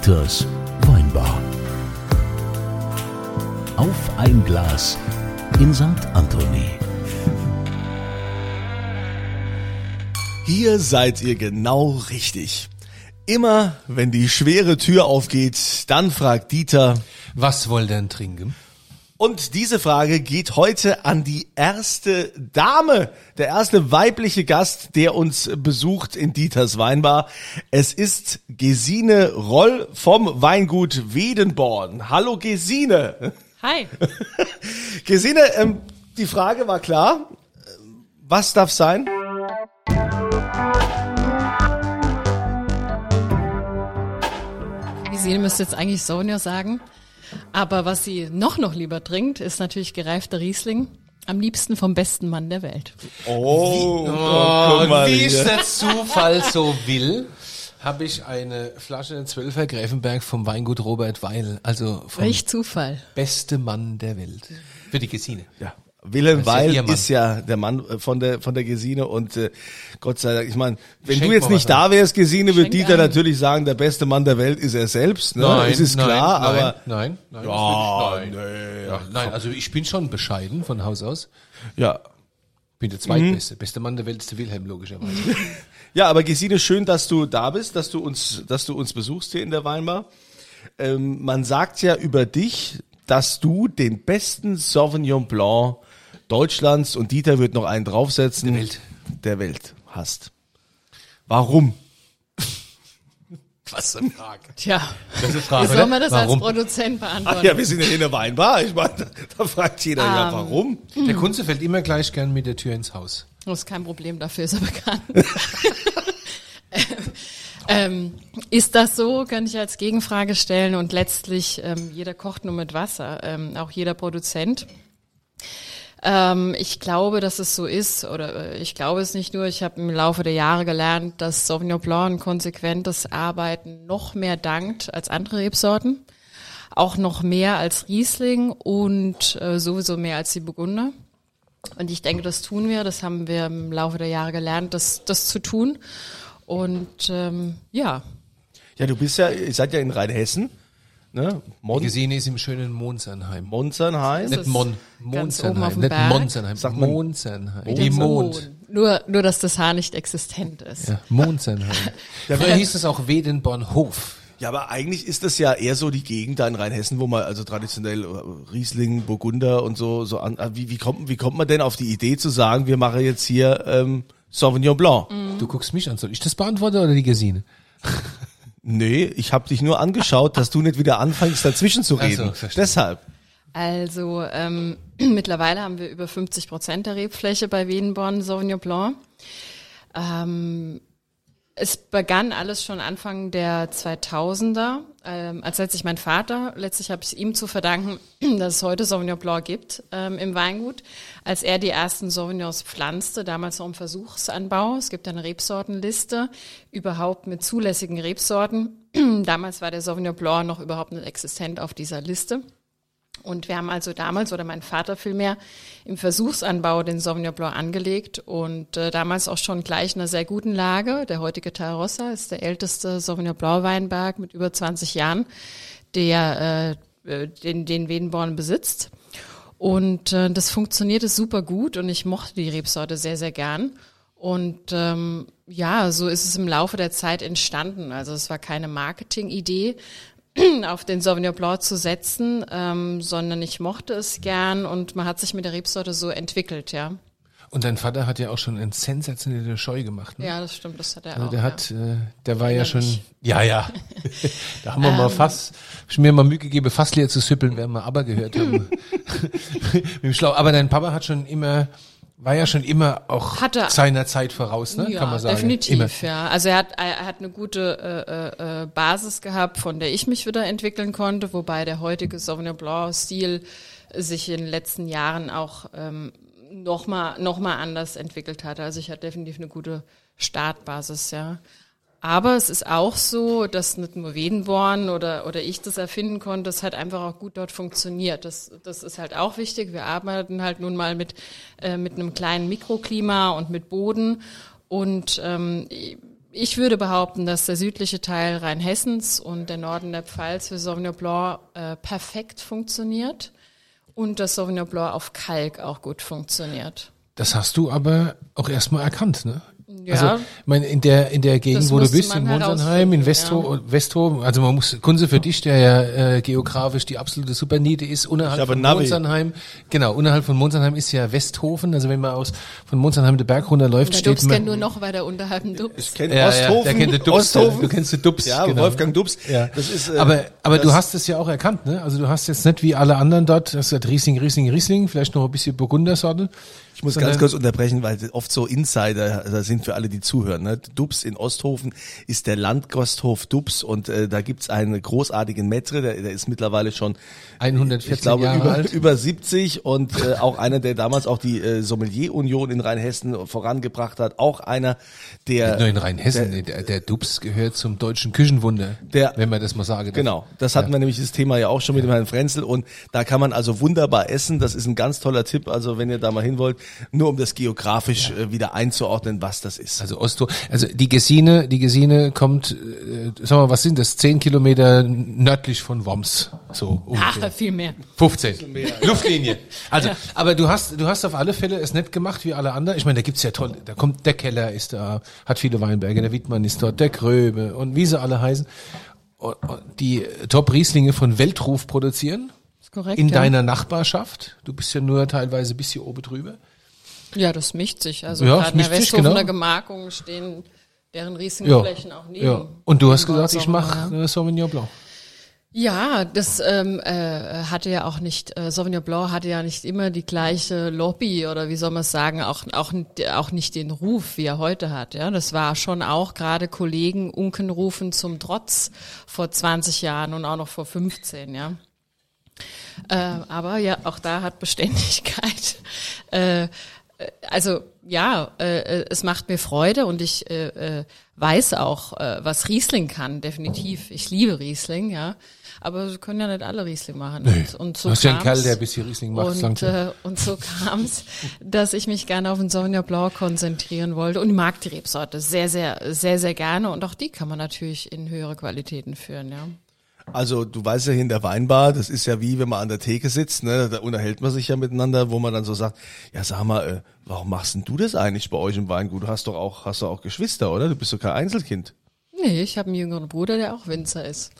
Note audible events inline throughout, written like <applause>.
Dieters Weinbar. Auf ein Glas in St. Anthony. Hier seid ihr genau richtig. Immer wenn die schwere Tür aufgeht, dann fragt Dieter. Was wollt ihr denn trinken? Und diese Frage geht heute an die erste Dame, der erste weibliche Gast, der uns besucht in Dieters Weinbar. Es ist Gesine Roll vom Weingut Wedenborn. Hallo Gesine. Hi. <laughs> Gesine, ähm, die Frage war klar. Was darf sein? Sie müsste jetzt eigentlich Sonja sagen. Aber was sie noch noch lieber trinkt, ist natürlich gereifter Riesling. Am liebsten vom besten Mann der Welt. Oh, Oh, und wie es der Zufall so will, habe ich eine Flasche 12er Gräfenberg vom Weingut Robert Weil, also vom Welch Zufall. beste Mann der Welt. Für die Gesine. Ja. Wilhelm ja Weil Mann. ist ja der Mann äh, von der von der Gesine und äh, Gott sei Dank, ich meine, wenn Schenk du jetzt nicht da wärst, Gesine, würde Schenk Dieter ein. natürlich sagen, der beste Mann der Welt ist er selbst. Ne? Nein, es ist nein, klar, nein, aber nein, nein, Ja, nein. Ja, nein, also ich bin schon bescheiden von Haus aus. ja, Bin der zweitbeste. Beste Mann der Welt ist der Wilhelm, logischerweise. <laughs> ja, aber Gesine, schön, dass du da bist, dass du uns, dass du uns besuchst hier in der Weinbar. Ähm, man sagt ja über dich, dass du den besten Sauvignon Blanc Deutschlands und Dieter wird noch einen draufsetzen Der Welt. der Welt hast. Warum? Was eine Frage. Tja, Das ist eine wie Frage, soll man das Warum? als Produzent beantworten? Ach ja, wir sind ja in der Weinbar. Ich meine, da, da fragt jeder ja, Ähm. warum? Der Kunze fällt immer gleich gern mit der Tür ins Haus. Das ist kein Problem, dafür ist er bekannt. <laughs> ähm, ist das so, kann ich als Gegenfrage stellen und letztlich ähm, jeder kocht nur mit Wasser, ähm, auch jeder Produzent. Ähm, ich glaube, dass es so ist, oder äh, ich glaube es nicht nur, ich habe im Laufe der Jahre gelernt, dass Sauvignon Blanc konsequentes Arbeiten noch mehr dankt als andere Rebsorten, auch noch mehr als Riesling und äh, sowieso mehr als die Burgunder. Und ich denke, das tun wir, das haben wir im Laufe der Jahre gelernt, das, das zu tun. Und ähm, ja, Ja, du bist ja, ihr seid ja in Rheinhessen, ne? Mon Gesine ist im schönen Monsernheim. Monzernheim. Das Nicht Mon, dem nicht Berg. Monsernheim, Sagt man- Wie so Mond. Nur, nur, dass das Haar nicht existent ist. Ja, Monsernheim. <laughs> Früher hieß es auch Wedenbornhof. Ja, aber eigentlich ist das ja eher so die Gegend da in Rheinhessen, wo man also traditionell äh, Riesling, Burgunder und so so an. äh, Wie, wie kommt wie kommt man denn auf die Idee zu sagen, wir machen jetzt hier ähm, Sauvignon Blanc? Du guckst mich an. Soll ich das beantworten oder die Gesine? <laughs> Nee, ich habe dich nur angeschaut, dass du nicht wieder anfängst dazwischen zu so, reden. verstehe. Deshalb. Also ähm, <clears throat> mittlerweile haben wir über 50 Prozent der Rebfläche bei Wedenborn Sauvignon Blanc. Ähm, es begann alles schon Anfang der 2000er, ähm, als letztlich mein Vater, letztlich habe ich ihm zu verdanken, <clears throat> dass es heute Sauvignon Blanc gibt ähm, im Weingut, als er die ersten Sauvignons pflanzte, damals noch im Versuchsanbau. Es gibt eine Rebsortenliste überhaupt mit zulässigen Rebsorten. <clears throat> damals war der Sauvignon Blanc noch überhaupt nicht existent auf dieser Liste. Und wir haben also damals, oder mein Vater vielmehr, im Versuchsanbau den Sauvignon Blanc angelegt und äh, damals auch schon gleich in einer sehr guten Lage. Der heutige Tarossa ist der älteste Sauvignon Blanc Weinberg mit über 20 Jahren, der äh, äh, den, den Wedenborn besitzt. Und äh, das funktionierte super gut und ich mochte die Rebsorte sehr, sehr gern. Und ähm, ja, so ist es im Laufe der Zeit entstanden. Also es war keine Marketingidee, <clears throat> auf den Sauvignon Blanc zu setzen, ähm, sondern ich mochte es gern und man hat sich mit der Rebsorte so entwickelt, ja. Und dein Vater hat ja auch schon ein sensationelle Scheu gemacht. Ne? Ja, das stimmt, das hat er Also auch. der ja. hat, äh, der war ja schon, ja, ja. <laughs> da haben wir Ähm. mal fast, ich mir mal Mühe gegeben, fast leer zu süppeln, werden wir aber gehört haben. <laughs> <laughs> Mit dem Schlau. Aber dein Papa hat schon immer, war ja schon immer auch Hat er- seiner Zeit voraus, ne? Ja, Kann man sagen. definitiv, Immer. ja. Also er hat, er hat eine gute äh, äh, Basis gehabt, von der ich mich wieder entwickeln konnte, wobei der heutige Sauvignon Blanc-Stil sich in den letzten Jahren auch ähm, nochmal noch mal anders entwickelt hat. Also ich hatte definitiv eine gute Startbasis, ja. Aber es ist auch so, dass nicht nur Wedenborn oder, oder ich das erfinden konnte, es hat einfach auch gut dort funktioniert. Das, das ist halt auch wichtig. Wir arbeiten halt nun mal mit, äh, mit einem kleinen Mikroklima und mit Boden. Und ähm, ich würde behaupten, dass der südliche Teil Rheinhessens und der Norden der Pfalz für Sauvignon Blanc äh, perfekt funktioniert und das Sauvignon Blanc auf Kalk auch gut funktioniert. Das hast du aber auch erstmal erkannt, ne? Ja. Also, ich meine, in der, in der Gegend, Das wo du bist, in man Monsenheim, in Westho, Westho, also man muss, Kunze für dich, der ja äh, geografisch die absolute Superniete ist, unterhalb von Navi. Monsenheim, genau, unterhalb von Monsenheim ist ja Westhofen, also wenn man aus, von Monsenheim den Berg runterläuft, Der steht Dubs kennt man, nur noch weiter unterhalb dem Dubs. Ich kenne ja, Osthofen. ja, der kennt den Dubs, Osthofen. du kennst den Dubs, Ja, genau. Wolfgang Dubs. Ja. Das ist, äh, aber aber das- du hast es ja auch erkannt, ne? Also du hast jetzt nicht wie alle anderen dort, das ist Riesling, Riesling, Riesling, vielleicht noch ein bisschen Burgundersorte. Ich muss ganz kurz unterbrechen, weil oft so Insider da sind für alle, die zuhören. Ne? Dubs in Osthofen ist der Landgasthof Dubs und äh, da gibt's einen großartigen Metre, der, der ist mittlerweile schon 114 ich glaube Jahre über, alt. über 70 und äh, auch einer, der damals auch die äh, Sommelier-Union in Rheinhessen vorangebracht hat. Auch einer, der Nur in Rheinhessen, der, der Dubs gehört zum deutschen Küchenwunder, Der- wenn man das mal sagen darf. Genau, das hatten wir nämlich das Thema ja auch schon mit dem Herrn Frenzel und da kann man also wunderbar essen. Das ist ein ganz toller Tipp. Also wenn ihr da mal hin wollt, nur um das geografisch äh, wieder einzuordnen, was das ist. Also Osto, also die Gesine, die Gesine kommt, äh, sag mal, was sind das? Zehn Kilometer nördlich von Worms, so ungefähr. Ach, viel mehr. 15. Luftlinie. Also, aber du hast, du hast auf alle Fälle es nicht gemacht wie alle anderen. Ich meine, da gibt's ja toll, da kommt der Keller ist da, hat viele Weinberge, der Wittmann ist dort, der Gröbe und wie sie alle heißen. Und, und die Top-Rieslinge von Weltruf produzieren. Ist korrekt. In ja. deiner Nachbarschaft. Du bist ja nur teilweise ein bisschen oben drüber. Ja, das mischt sich. Also Ja, gerade in der Westhofener genau. Gemarkung stehen deren Ja. Riesenflächen auch neben. ja. Und du hast gesagt, ich mache äh, Sauvignon Blanc. Ja, das ähm, äh, hatte ja auch nicht, äh, Sauvignon Blanc hatte ja nicht immer die gleiche Lobby oder wie soll man es sagen, auch, auch, auch nicht den Ruf, wie er heute hat. Ja, Das war schon auch gerade Kollegen Unkenrufen zum Trotz vor 20 Jahren und auch noch vor 15, ja. Äh, aber ja, auch da hat Beständigkeit. <laughs> Äh, also ja, äh, äh, es macht mir Freude und ich äh, äh, weiß auch, äh, was Riesling kann, definitiv. Ich liebe Riesling, ja. Aber wir können ja nicht alle Riesling machen. Und, und so du hast ja einen. Kerl, der ein bisschen Riesling macht. Und, äh, und so kam's, dass ich mich gerne auf den Sauvignon Blanc konzentrieren wollte und ich mag die Rebsorte sehr, sehr, sehr, sehr gerne und auch die kann man natürlich in höhere Qualitäten führen, ja. Also du weißt ja hier in der Weinbar, das ist ja wie wenn man an der Theke sitzt, ne? da unterhält man sich ja miteinander, wo man dann so sagt, ja sag mal, äh, warum machst denn du das eigentlich bei euch im Weingut? Du hast doch auch, hast doch auch Geschwister, oder? Du bist doch kein Einzelkind. Nee, ich habe einen jüngeren Bruder, der auch Winzer ist.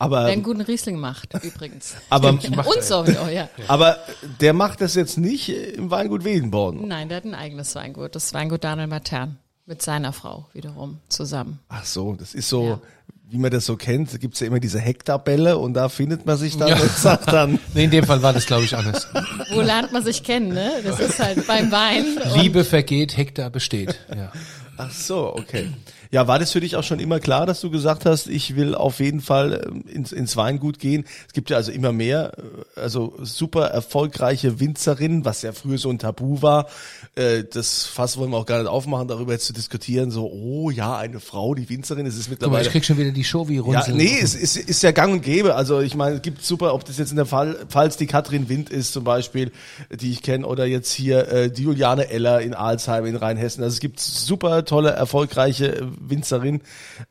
Aber, Der einen guten Riesling macht, übrigens. <laughs> aber, Und Sauvignon, ja. aber der macht das jetzt nicht im Weingut Wedenborn. Nein, der hat ein eigenes Weingut, das Weingut Daniel Matern. Mit seiner Frau wiederum zusammen. Ach so, das ist so, Ja. Wie man das so kennt, gibt's ja immer diese Hektabälle und da findet man sich dann und sagt dann, <laughs> Nee, in dem Fall war das, glaube ich, anders. Wo lernt man sich kennen, ne? Das ist halt beim Wein. Liebe vergeht, Hektar besteht. Ja. ach so, okay. Ja, war das für dich auch schon immer klar, dass du gesagt hast, ich will auf jeden Fall ähm, ins, ins Weingut gehen? Es gibt ja also immer mehr, äh, also super erfolgreiche Winzerinnen, was ja früher so ein Tabu war. Äh, Das Fass wollen wir auch gar nicht aufmachen, darüber jetzt zu diskutieren. So, oh ja, eine Frau, die Winzerin, es ist mal, mittlerweile. ich krieg schon wieder die Show wie Ja, runzel. nee, es ist, ist ja gang und gäbe. Also ich meine, es gibt super, ob das jetzt in der Fall, falls die Katrin Wind ist zum Beispiel, die ich kenne, oder jetzt hier äh, die Juliane Eller in Alzheim in Rheinhessen. Also es gibt super tolle, erfolgreiche Winzerinnen.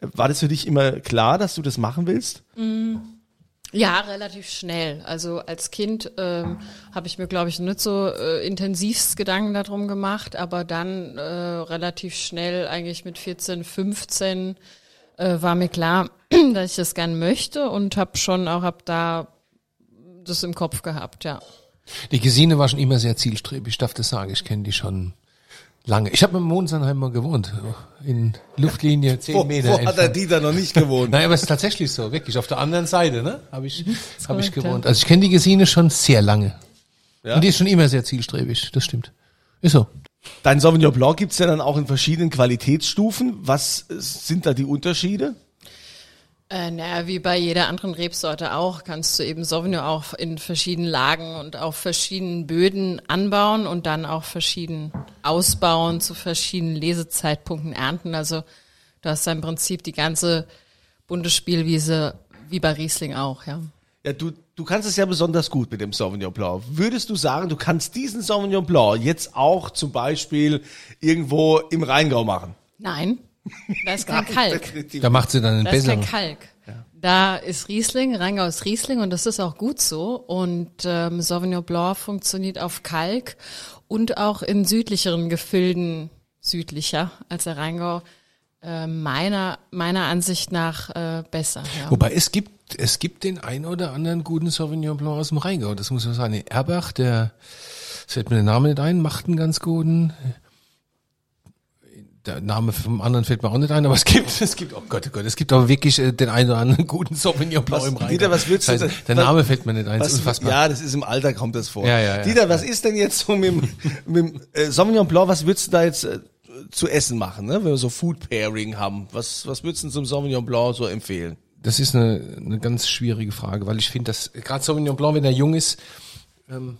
War das für dich immer klar, dass du das machen willst? Ja, relativ schnell. Also als Kind ähm, habe ich mir, glaube ich, nicht so äh, intensivst Gedanken darum gemacht, aber dann äh, relativ schnell, eigentlich mit 14, 15, äh, war mir klar, <clears throat> dass ich das gern möchte und habe schon auch ab da das im Kopf gehabt, ja. Die Gesine war schon immer sehr zielstrebig, ich darf das sagen. Ich kenne die schon lange. Ich habe mit Monsenheim mal gewohnt. In Luftlinie 10 <laughs> Wo, Meter wo hat er entfernt. die da noch nicht gewohnt? <laughs> Nein, aber es ist tatsächlich so, wirklich. Auf der anderen Seite, ne? Habe ich, hab ich korrekt, gewohnt. Also ich kenne die Gesine schon sehr lange. Ja? Und die ist schon immer sehr zielstrebig, das stimmt. Ist so. Dein Sauvignon Blanc gibt's ja dann auch in verschiedenen Qualitätsstufen. Was äh, sind da die Unterschiede? Äh, naja, wie bei jeder anderen Rebsorte auch, kannst du eben Sauvignon auch in verschiedenen Lagen und auf verschiedenen Böden anbauen und dann auch verschieden ausbauen, zu verschiedenen Lesezeitpunkten ernten. Also du hast da im Prinzip die ganze bunte Spielwiese, wie bei Riesling auch, ja. Ja, du, du kannst es ja besonders gut mit dem Sauvignon Blanc. Würdest du sagen, du kannst diesen Sauvignon Blanc jetzt auch zum Beispiel irgendwo im Rheingau machen? Nein, Da ist kein Kalk. Da macht sie dann einen Da ist kein besseren. Kalk. Da ist Riesling, Rheingau ist Riesling und das ist auch gut so. Und ähm, Sauvignon Blanc funktioniert auf Kalk und auch in südlicheren Gefilden südlicher als der Rheingau äh, meiner meiner Ansicht nach äh, besser. Ja. Wobei es gibt, es gibt den ein oder anderen guten Sauvignon Blanc aus dem Rheingau. Das muss man sagen. Erbach, der, fällt mir der Name nicht ein, macht einen ganz guten. Der Name vom anderen fällt mir auch nicht ein, aber es gibt, <laughs> es gibt, oh Gott, oh Gott, es gibt aber wirklich äh, den einen oder anderen guten Sauvignon Blanc Was- im Rheingau. Dieter, was würdest du denn- Der Name fällt mir nicht ein, das Was, ist unfassbar. ja, das ist im Alter kommt das vor. Ja, ja, ja. Dieter, was ist denn jetzt so mit, dem- <laughs> mit äh, Sauvignon Blanc, was würdest du da jetzt äh, zu essen machen, ne? wenn wir so Food Pairing haben? Was, was würdest du zum Sauvignon Blanc so empfehlen? Das ist eine, eine ganz schwierige Frage, weil ich finde, dass gerade Sauvignon Blanc, wenn er jung ist, ähm,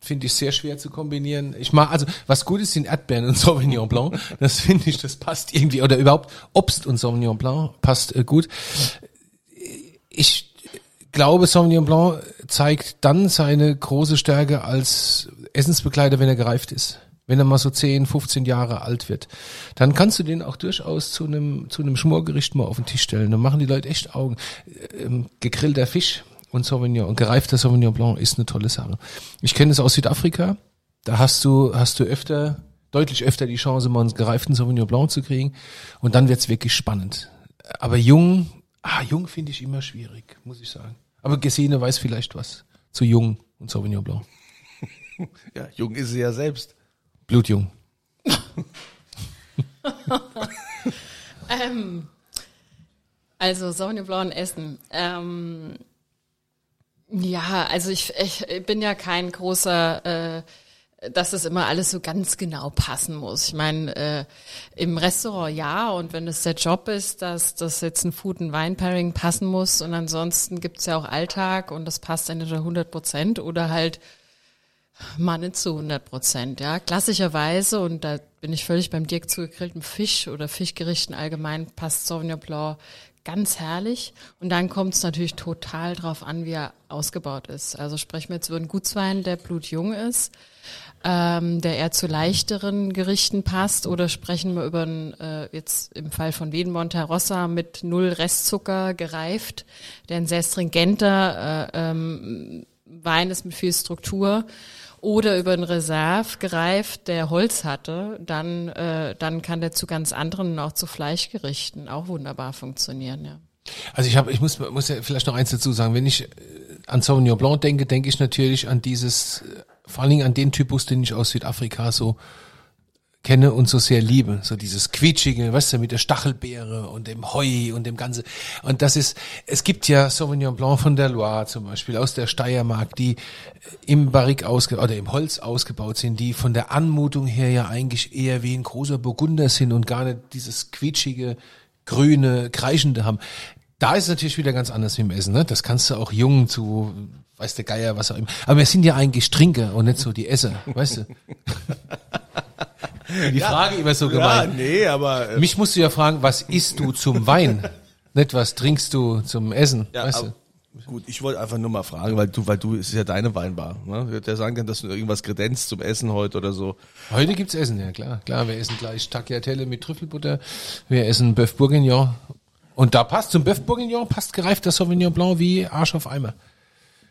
finde ich sehr schwer zu kombinieren. Ich mag also was gut ist sind Erdbeeren und <laughs> Sauvignon Blanc. Das finde ich, das passt irgendwie oder überhaupt Obst und Sauvignon Blanc passt äh, gut. Ich glaube, Sauvignon Blanc zeigt dann seine große Stärke als Essensbegleiter, wenn er gereift ist. Wenn er mal so 10, 15 Jahre alt wird, dann kannst du den auch durchaus zu einem, zu einem Schmorgericht mal auf den Tisch stellen. Dann machen die Leute echt Augen. Ähm, gegrillter Fisch und Sauvignon und gereifter Sauvignon Blanc ist eine tolle Sache. Ich kenne es aus Südafrika. Da hast du, hast du öfter, deutlich öfter die Chance, mal einen gereiften Sauvignon Blanc zu kriegen. Und dann wird's wirklich spannend. Aber jung, ah, jung finde ich immer schwierig, muss ich sagen. Aber Gesine weiß vielleicht was zu jung und Sauvignon Blanc. <laughs> Ja, jung ist sie ja selbst. Blutjung. <laughs> Ähm, also Sauvignon Blanc und Essen. Ähm, ja, also ich, ich bin ja kein großer, äh, dass es immer alles so ganz genau passen muss. Ich meine, äh, im Restaurant ja, und wenn es der Job ist, dass das jetzt ein Food- und Wein-Pairing passen muss und ansonsten gibt's ja auch Alltag und das passt entweder 100 Prozent oder halt mal nicht zu 100 Prozent, ja. Klassischerweise, und da bin ich völlig beim Dirk zu gegrilltem Fisch oder Fischgerichten allgemein, passt Sauvignon Blanc ganz herrlich. Und dann kommt es natürlich total drauf an, wie er ausgebaut ist. Also sprechen wir jetzt über einen Gutswein, der blutjung ist, ähm, der eher zu leichteren Gerichten passt, oder sprechen wir über einen, äh, jetzt im Fall von Wien Monterossa mit null Restzucker gereift, der ein sehr stringenter äh, ähm, Wein ist mit viel Struktur oder über einen Reserve gereift, der Holz hatte, dann, äh, dann kann der zu ganz anderen, auch zu Fleischgerichten auch wunderbar funktionieren, ja. Also ich habe, ich muss, muss ja vielleicht noch eins dazu sagen. Wenn ich äh, an Sauvignon Blanc denke, denke ich natürlich an dieses, äh, vor allen Dingen an den Typus, den ich aus Südafrika so kenne und so sehr liebe. So dieses quietschige, weißt du, mit der Stachelbeere und dem Heu und dem Ganze. Und das ist, es gibt ja Sauvignon Blanc von der Loire zum Beispiel, aus der Steiermark, die im Barrique ausge oder im Holz ausgebaut sind, die von der Anmutung her ja eigentlich eher wie ein großer Burgunder sind und gar nicht dieses quietschige, grüne, kreischende haben. Da ist es natürlich wieder ganz anders wie im Essen, ne? Das kannst du auch jung zu, weiß der Geier, was auch immer. Aber wir sind ja eigentlich Trinker und nicht so die Esser, weißt du? <laughs> Die Frage immer so Ja, gemein. nee, aber äh, Mich musst du ja fragen, was isst du zum Wein? <laughs> Nicht was trinkst du zum Essen, ja, weißt du? gut, ich wollte einfach nur mal fragen, weil du, weil du, es ist ja deine Weinbar. Ne? Ich hätte ja sagen können, dass du irgendwas kredenzt zum Essen heute oder so. Heute gibt's Essen, ja klar. Klar, wir essen gleich Tagliatelle mit Trüffelbutter. Wir essen Bœuf Bourguignon. Und da passt zum Bœuf Bourguignon passt gereifter Sauvignon Blanc wie Arsch auf Eimer.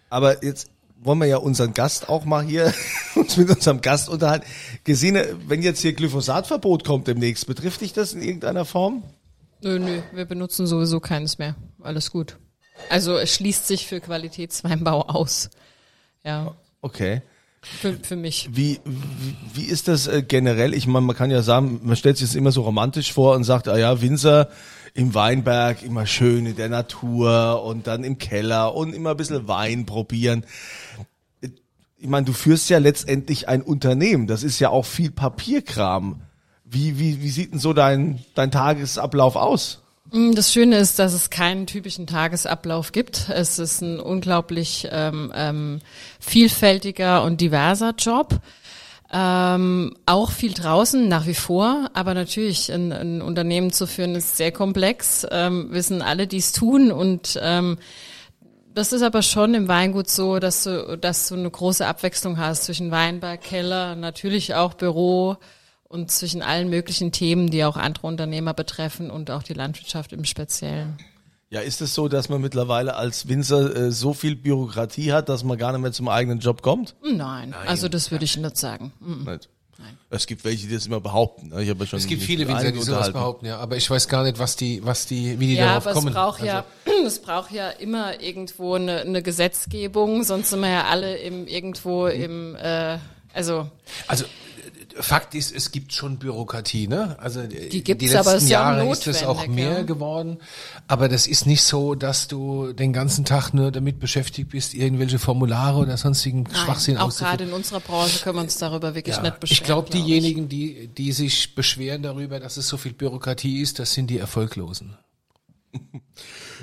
Aber jetzt wollen wir ja unseren Gast auch mal hier <laughs> uns mit unserem Gast unterhalten. Gesine, wenn jetzt hier Glyphosatverbot kommt demnächst, betrifft dich das in irgendeiner Form? Nö, nö, wir benutzen sowieso keines mehr. Alles gut. Also es schließt sich für Qualitätsweinbau aus. Ja, Okay. für, für mich. Wie, wie, wie ist das äh, generell? Ich meine, man kann ja sagen, man stellt sich das immer so romantisch vor und sagt, ah ja, Winzer im Weinberg, immer schön in der Natur und dann im Keller und immer ein bisschen Wein probieren. Ich meine, du führst ja letztendlich ein Unternehmen. Das ist ja auch viel Papierkram. Wie, wie, wie sieht denn so dein, dein Tagesablauf aus? Mm, Das Schöne ist, dass es keinen typischen Tagesablauf gibt. Es ist ein unglaublich ähm, ähm, vielfältiger und diverser Job. Ähm, auch viel draußen nach wie vor, aber natürlich ein, ein Unternehmen zu führen ist sehr komplex, ähm, wissen alle, die es tun. Und ähm, das ist aber schon im Weingut so, dass du, dass du eine große Abwechslung hast zwischen Weinberg, Keller, natürlich auch Büro und zwischen allen möglichen Themen, die auch andere Unternehmer betreffen und auch die Landwirtschaft im Speziellen. Ja, ist es so, dass man mittlerweile als Winzer äh, so viel Bürokratie hat, dass man gar nicht mehr zum eigenen Job kommt? Nein, Nein. also das würde ich nicht sagen. Mhm. Nicht. Nein. Es gibt welche, die das immer behaupten. Ne? Ich habe ja schon es gibt viele Winzer, die sowas behaupten, ja. Aber ich weiß gar nicht, was die, was die, wie die ja, darauf aber kommen. Es braucht, also. ja, <clears throat> es braucht ja immer irgendwo eine, eine Gesetzgebung, sonst sind wir ja alle im, irgendwo mhm. im, äh, also. Also Fakt ist, es gibt schon Bürokratie, ne? Also äh, die, gibt's, die letzten aber ist Jahre ja ist es auch mehr ja. geworden. Aber das ist nicht so, dass du den ganzen Tag nur damit beschäftigt bist, irgendwelche Formulare oder sonstigen Nein, Schwachsinn Auch gerade in unserer Branche können wir uns darüber wirklich ja, nicht beschweren. Ich glaube, diejenigen, die, die sich beschweren darüber, dass es so viel Bürokratie ist, das sind die Erfolglosen. <laughs>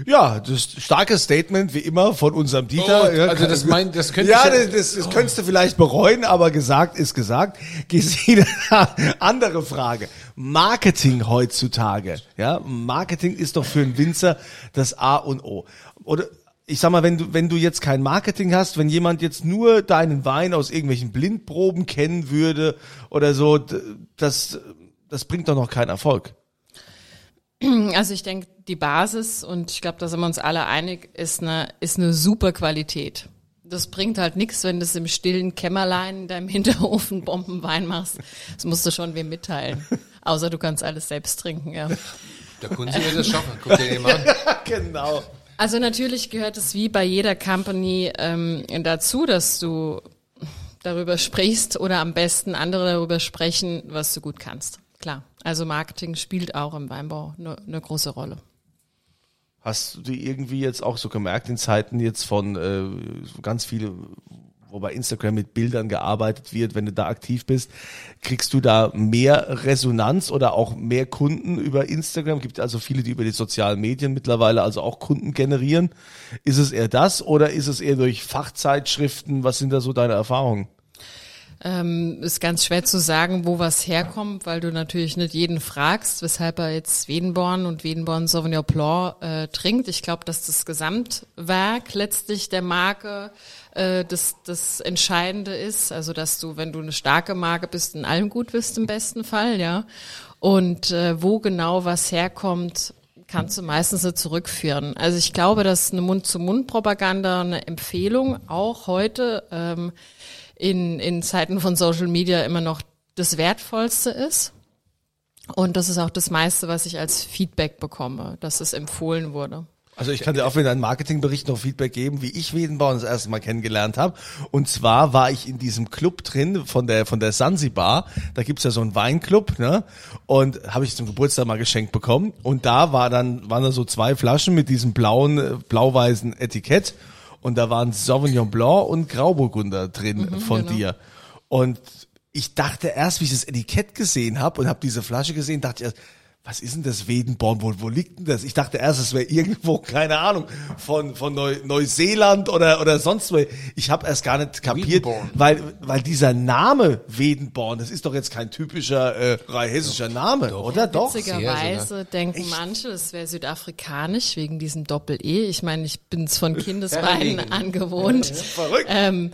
Ja, das starke Statement wie immer von unserem Dieter. Oh, also das mein, das könnte ja, das, das, das oh. könntest du vielleicht bereuen, aber gesagt ist gesagt. Gesine, <laughs> andere Frage. Marketing heutzutage, ja, Marketing ist doch für einen Winzer das A und O. Oder ich sag mal, wenn du, wenn du jetzt kein Marketing hast, wenn jemand jetzt nur deinen Wein aus irgendwelchen Blindproben kennen würde oder so, das, das bringt doch noch keinen Erfolg. <clears throat> Also ich denke, die Basis, und ich glaube, da sind wir uns alle einig, ist eine, ist eine super Qualität. Das bringt halt nichts, wenn du es im stillen Kämmerlein in deinem <laughs> Hinterofen Bombenwein machst. Das musst du schon wem mitteilen. <laughs> Außer du kannst alles selbst trinken, ja. Der Kunde wird das schaffen, guck dir jemand an. <laughs> genau. Also natürlich gehört es wie bei jeder Company ähm, dazu, dass du darüber sprichst oder am besten andere darüber sprechen, was du gut kannst. Klar, also Marketing spielt auch im Weinbau eine ne große Rolle. Hast du die irgendwie jetzt auch so gemerkt in Zeiten jetzt von äh, ganz viele, wo bei Instagram mit Bildern gearbeitet wird, wenn du da aktiv bist, kriegst du da mehr Resonanz oder auch mehr Kunden über Instagram? Gibt also viele, die über die sozialen Medien mittlerweile also auch Kunden generieren. Ist es eher das oder ist es eher durch Fachzeitschriften? Was sind da so deine Erfahrungen? Ähm, ist ganz schwer zu sagen, wo was herkommt, weil du natürlich nicht jeden fragst, weshalb er jetzt Wedenborn und Wedenborn Sauvignon Blanc äh, trinkt. Ich glaube, dass das Gesamtwerk letztlich der Marke äh, das, das Entscheidende ist. Also, dass du, wenn du eine starke Marke bist, in allem gut bist im besten Fall, ja. Und äh, wo genau was herkommt, kannst du meistens nicht zurückführen. Also ich glaube, dass eine Mund-zu-Mund-Propaganda eine Empfehlung auch heute ähm, in, in Zeiten von Social Media immer noch das Wertvollste ist. Und das ist auch das meiste, was ich als Feedback bekomme, dass es empfohlen wurde. Also ich kann dir auch wieder einen Marketingbericht noch Feedback geben, wie ich Wedenbaum das erste Mal kennengelernt habe. Und zwar war ich in diesem Club drin von der von der Sansibar. Da gibt's ja so einen Weinclub, ne? Und habe ich zum Geburtstag mal geschenkt bekommen. Und da war dann waren da so zwei Flaschen mit diesem blauen äh, blau-weißen Etikett und da waren Sauvignon Blanc und Grauburgunder drin mhm, von genau. dir. Und ich dachte erst, wie ich das Etikett gesehen habe und habe diese Flasche gesehen, dachte ich erst, was ist denn das Wedenborn? Wo, wo liegt denn das? Ich dachte erst, es wäre irgendwo, <laughs> keine Ahnung, von, von Neu, Neuseeland oder, oder sonst wo. Ich habe erst gar nicht kapiert, Wedenborn. weil, weil dieser Name Wedenborn, das ist doch jetzt kein typischer äh, hessischer Name, doch. oder? Doch. Witzigerweise denken Echt? manche, es wäre südafrikanisch wegen diesem Doppel-E. Ich meine, ich bin es von <laughs> Kindesbeinen angewohnt. Ja, verrückt. Ähm,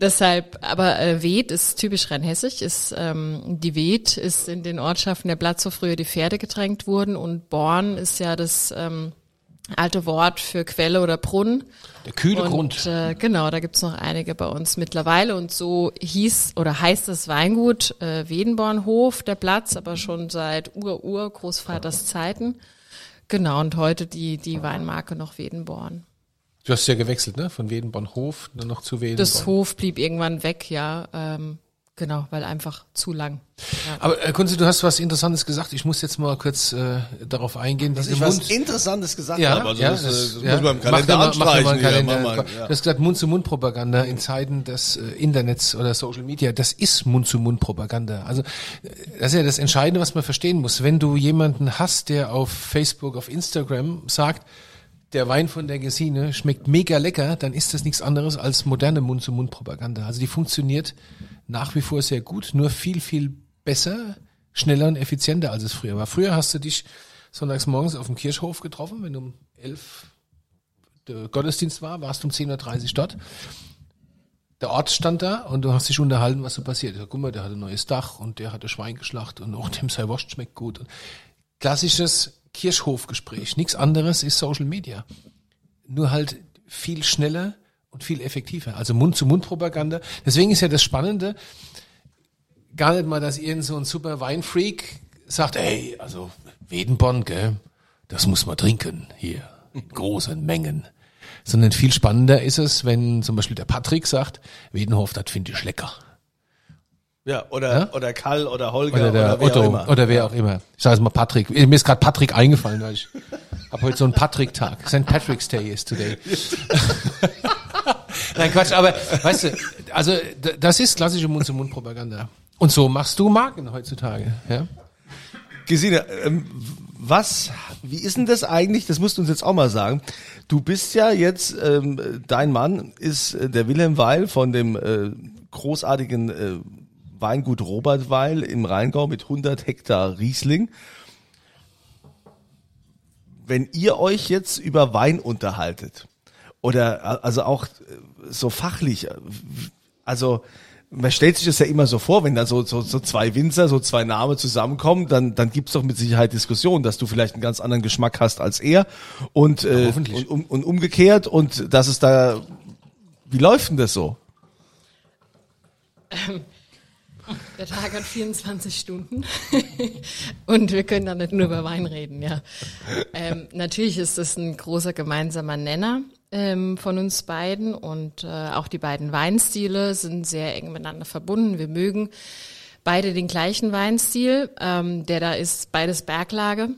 Deshalb, aber äh, Weht ist typisch rheinhessig. Ist, ähm, die Weht ist in den Ortschaften der Platz, wo früher die Pferde gedrängt wurden. Und Born ist ja das ähm, alte Wort für Quelle oder Brunnen. Der kühle und, Grund. Äh, genau, da gibt's noch einige bei uns mittlerweile. Und so hieß oder heißt das Weingut äh, Wedenbornhof, der Platz, aber schon seit Ur-Ur-Großvaters Zeiten. Genau, und heute die, die Weinmarke noch Wedenborn. Du hast ja gewechselt, ne? Von Wedenborn-Hof dann noch zu Wedenborn. Das Hof blieb irgendwann weg, ja. Ähm, genau, weil einfach zu lang. Ja. Aber Herr Kunze, du hast was Interessantes gesagt. Ich muss jetzt mal kurz äh, darauf eingehen. Dass ich was Mund was Interessantes gesagt ja, habe. Also ja, das, das, das ja. muss man im Kalender mach anstreichen. Du hast gesagt, Mund-zu-Mund-Propaganda in Zeiten des äh, Internets oder Social Media, das ist Mund-zu-Mund-Propaganda. Also äh, das ist ja das Entscheidende, was man verstehen muss. Wenn du jemanden hast, der auf Facebook, auf Instagram sagt, der Wein von der Gesine schmeckt mega lecker, dann ist das nichts anderes als moderne Mund-zu-Mund-Propaganda. Also die funktioniert nach wie vor sehr gut, nur viel, viel besser, schneller und effizienter, als es früher war. Früher hast du dich sonntags morgens auf dem Kirchhof getroffen, wenn um elf der Gottesdienst war, warst um 10.30 Uhr dort. Der Ort stand da und du hast dich unterhalten, was so passiert. Guck mal, der hat ein neues Dach und der hat ein Schwein geschlacht und auch dem Saiwasch schmeckt gut. Klassisches Kirchhofgespräch. Nichts anderes ist Social Media. Nur halt viel schneller und viel effektiver. Also Mund-zu-Mund-Propaganda. Deswegen ist ja das Spannende, gar nicht mal, dass irgend so ein super Weinfreak sagt, ey, also Wedenborn, gell, das muss man trinken hier in großen Mengen. Sondern viel spannender ist es, wenn zum Beispiel der Patrick sagt, Wedenhof, das finde ich lecker. Ja, oder, Ja? oder Karl oder Holger Oder der oder wer Otto auch immer. oder wer auch immer. Ich sage es mal Patrick. Mir ist gerade Patrick eingefallen, weil ich <laughs> habe heute so einen Patrick-Tag. St. Patrick's Day is today. <laughs> Nein, Quatsch, aber weißt du, also das ist klassische Mund-zu-Mund-Propaganda. Und so machst du Marken heutzutage. Ja? Gesine, ähm, was, wie ist denn das eigentlich? Das musst du uns jetzt auch mal sagen. Du bist ja jetzt, ähm, dein Mann ist äh, der Wilhelm Weil von dem äh, großartigen äh, Weingut Robert Weil im Rheingau mit 100 Hektar Riesling. Wenn ihr euch jetzt über Wein unterhaltet oder äh, also auch äh, so fachlich, äh, also man stellt sich das ja immer so vor, wenn da so, so, so zwei Winzer, so zwei Namen zusammenkommen, dann, dann gibt's doch mit Sicherheit Diskussionen, dass du vielleicht einen ganz anderen Geschmack hast als er und, äh, hoffentlich. und, um, und umgekehrt und dass es da, wie läuft denn das so? Der Tag hat 24 Stunden <laughs> und wir können da nicht nur über Wein reden, ja. Ähm, natürlich ist das ein großer gemeinsamer Nenner ähm, von uns beiden und äh, auch die beiden Weinstile sind sehr eng miteinander verbunden. Wir mögen beide den gleichen Weinstil, ähm, der da ist beides Berglage.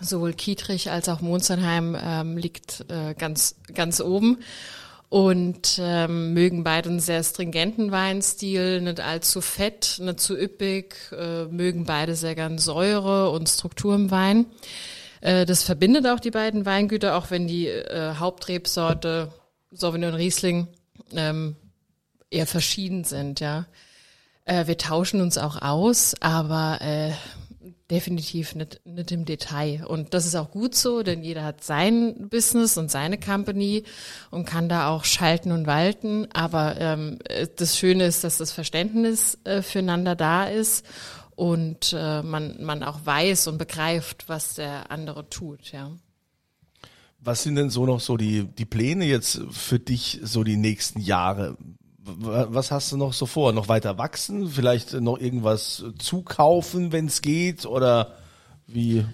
Sowohl Kietrich als auch Monsternheim ähm, liegt äh, ganz, ganz oben und ähm, mögen beide einen sehr stringenten Weinstil, nicht allzu fett, nicht zu üppig, äh, mögen beide sehr gern Säure und Struktur im Wein. Äh, das verbindet auch die beiden Weingüter, auch wenn die äh, Hauptrebsorte Sauvignon Riesling ähm, eher verschieden sind, ja. Äh, wir tauschen uns auch aus, aber äh, definitiv nicht, nicht im Detail. Und das ist auch gut so, denn jeder hat sein Business und seine Company und kann da auch schalten und walten. Aber ähm, äh, das Schöne ist, dass das Verständnis äh, füreinander da ist und äh, man, man auch weiß und begreift, was der andere tut, ja. Was sind denn so noch so die, die Pläne jetzt für dich so die nächsten Jahre? Was hast du noch so vor? Noch weiter wachsen? Vielleicht noch irgendwas zukaufen, wenn es geht? Oder wie?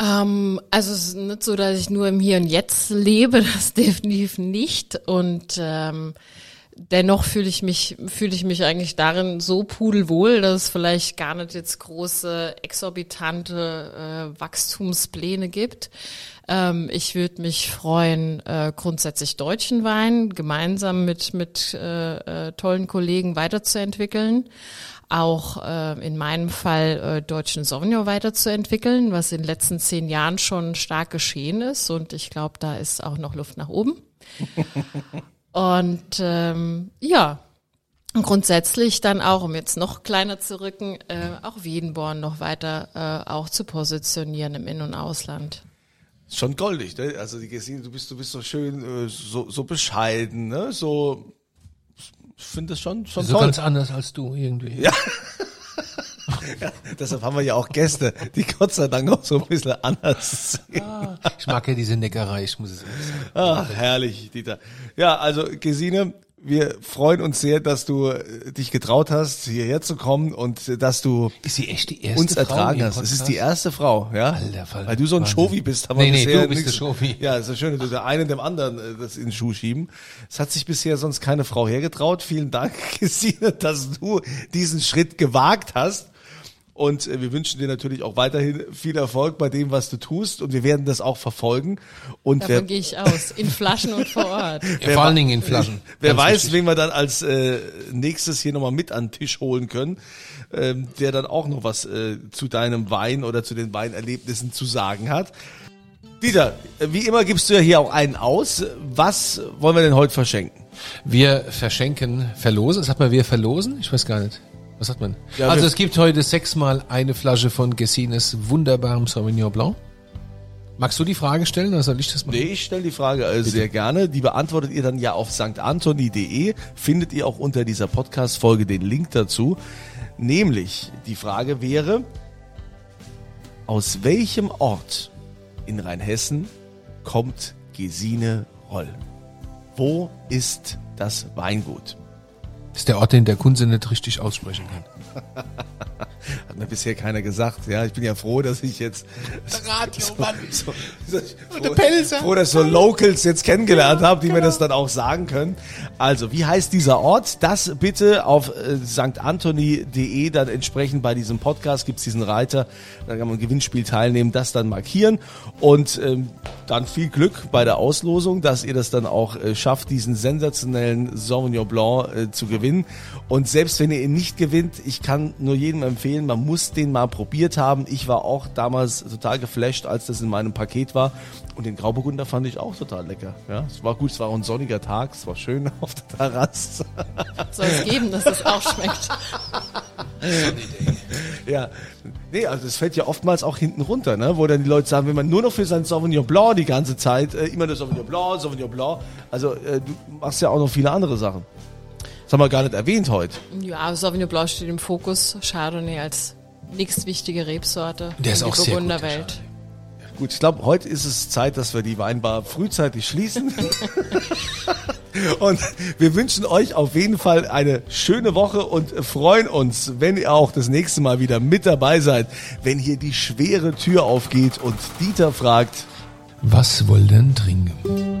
Ähm, also es ist nicht so, dass ich nur im Hier und Jetzt lebe, <laughs> das definitiv nicht. Und ähm, dennoch fühle ich mich fühle ich mich eigentlich darin so pudelwohl, dass es vielleicht gar nicht jetzt große exorbitante äh, Wachstumspläne gibt. Ähm, ich würde mich freuen, äh, grundsätzlich deutschen Wein gemeinsam mit mit äh, äh, tollen Kollegen weiterzuentwickeln auch äh, in meinem Fall äh, deutschen Sauvignon weiterzuentwickeln, was in den letzten zehn Jahren schon stark geschehen ist. Und ich glaube, da ist auch noch Luft nach oben. <laughs> Und ähm, ja, und grundsätzlich dann auch, um jetzt noch kleiner zu rücken, äh, auch Wiedenborn noch weiter äh, auch zu positionieren im In- und Ausland. Schon goldig, ne? Also die Gesine, du bist, du bist so schön, äh, so, so bescheiden, ne? So, ich finde das schon, schon So toll. ganz anders als du irgendwie. Ja. <laughs> Deshalb haben wir ja auch Gäste, die Gott sei Dank auch so ein bisschen anders sind. Ich mag ja diese Neckerei, ich muss es sagen. Ach, herrlich, Dieter. Ja, also Gesine, wir freuen uns sehr, dass du äh, dich getraut hast, hierher zu kommen und äh, dass du uns ertragen hast. Es ist die erste Frau, ja? Alter Falter. Weil du so ein Wahnsinn. Schovi bist, haben wir Nee, nee, du bist nix- der Schovi. Ja, ist ja schön, dass du der einen dem anderen äh, das in den Schuh schieben. Es hat sich bisher sonst keine Frau hergetraut. Vielen Dank, <laughs> Gesine, dass du diesen Schritt gewagt hast. Und äh, wir wünschen dir natürlich auch weiterhin viel Erfolg bei dem, was du tust. Und wir werden das auch verfolgen. Und Davon gehe ich aus. In Flaschen und vor Ort. Ja, vor allen Dingen in Flaschen. <laughs> Wer Ganz weiß, wichtig. wen wir dann als äh, nächstes hier nochmal mit an den Tisch holen können, ähm, der dann auch noch was äh, zu deinem Wein oder zu den Weinerlebnissen zu sagen hat. Dieter, äh, wie immer gibst du ja hier auch einen aus. Was wollen wir denn heute verschenken? Wir verschenken, verlosen. Sagt man wir verlosen? Ich weiß gar nicht. Was sagt man? Ja, also es gibt heute sechsmal eine Flasche von Gessines wunderbarem Sauvignon Blanc. Magst du die Frage stellen oder soll ich das machen? Nee, ich stelle die Frage äh, sehr gerne. Die beantwortet ihr dann ja auf stantoni.de. Findet ihr auch unter dieser Podcast-Folge den Link dazu. Nämlich, die Frage wäre, aus welchem Ort in Rheinhessen kommt Gesine Roll? Wo ist das Weingut? Ist der Ort, den der Kunze nicht richtig aussprechen kann. <laughs> <laughs> Hat mir bisher keiner gesagt. Ja, ich bin ja froh, dass ich jetzt Radio, <laughs> Mann. so, so, Und der Pelzer. froh, dass so Locals jetzt kennengelernt habe, die mir das dann auch sagen können. Also, wie heißt dieser Ort? Das bitte auf äh, stantoni.de dann entsprechend bei diesem Podcast gibt's diesen Reiter. Da kann man ein Gewinnspiel teilnehmen, das dann markieren und ähm, dann viel Glück bei der Auslosung, dass ihr das dann auch äh, schafft, diesen sensationellen Sauvignon Blanc äh, zu gewinnen. Und selbst wenn ihr ihn nicht gewinnt, ich kann nur jedem empfehlen, man muss den mal probiert haben. Ich war auch damals total geflasht, als das in meinem Paket war. Und den Grauburgunder fand ich auch total lecker. Ja, es war gut, es war auch ein sonniger Tag, es war schön <laughs> auf der Terrasse. Soll es geben, dass es auch schmeckt. Ja, nee, also es fällt ja oftmals auch hinten runter, ne? wo dann die Leute sagen, wenn man nur noch für sein Sauvignon Blanc die ganze Zeit, äh, immer nur Sauvignon Blanc, Sauvignon Blanc, also äh, du machst ja auch noch viele andere Sachen. Das haben wir gar nicht erwähnt heute. Ja, Sauvignon Blanc steht im Fokus. Chardonnay als nächstwichtige Rebsorte Der ist auch sehr gut. Gut, ich glaube, heute ist es Zeit, dass wir die Weinbar frühzeitig schließen. <laughs> und wir wünschen euch auf jeden Fall eine schöne Woche und freuen uns, wenn ihr auch das nächste Mal wieder mit dabei seid, wenn hier die schwere Tür aufgeht und Dieter fragt, Was wollen denn trinken?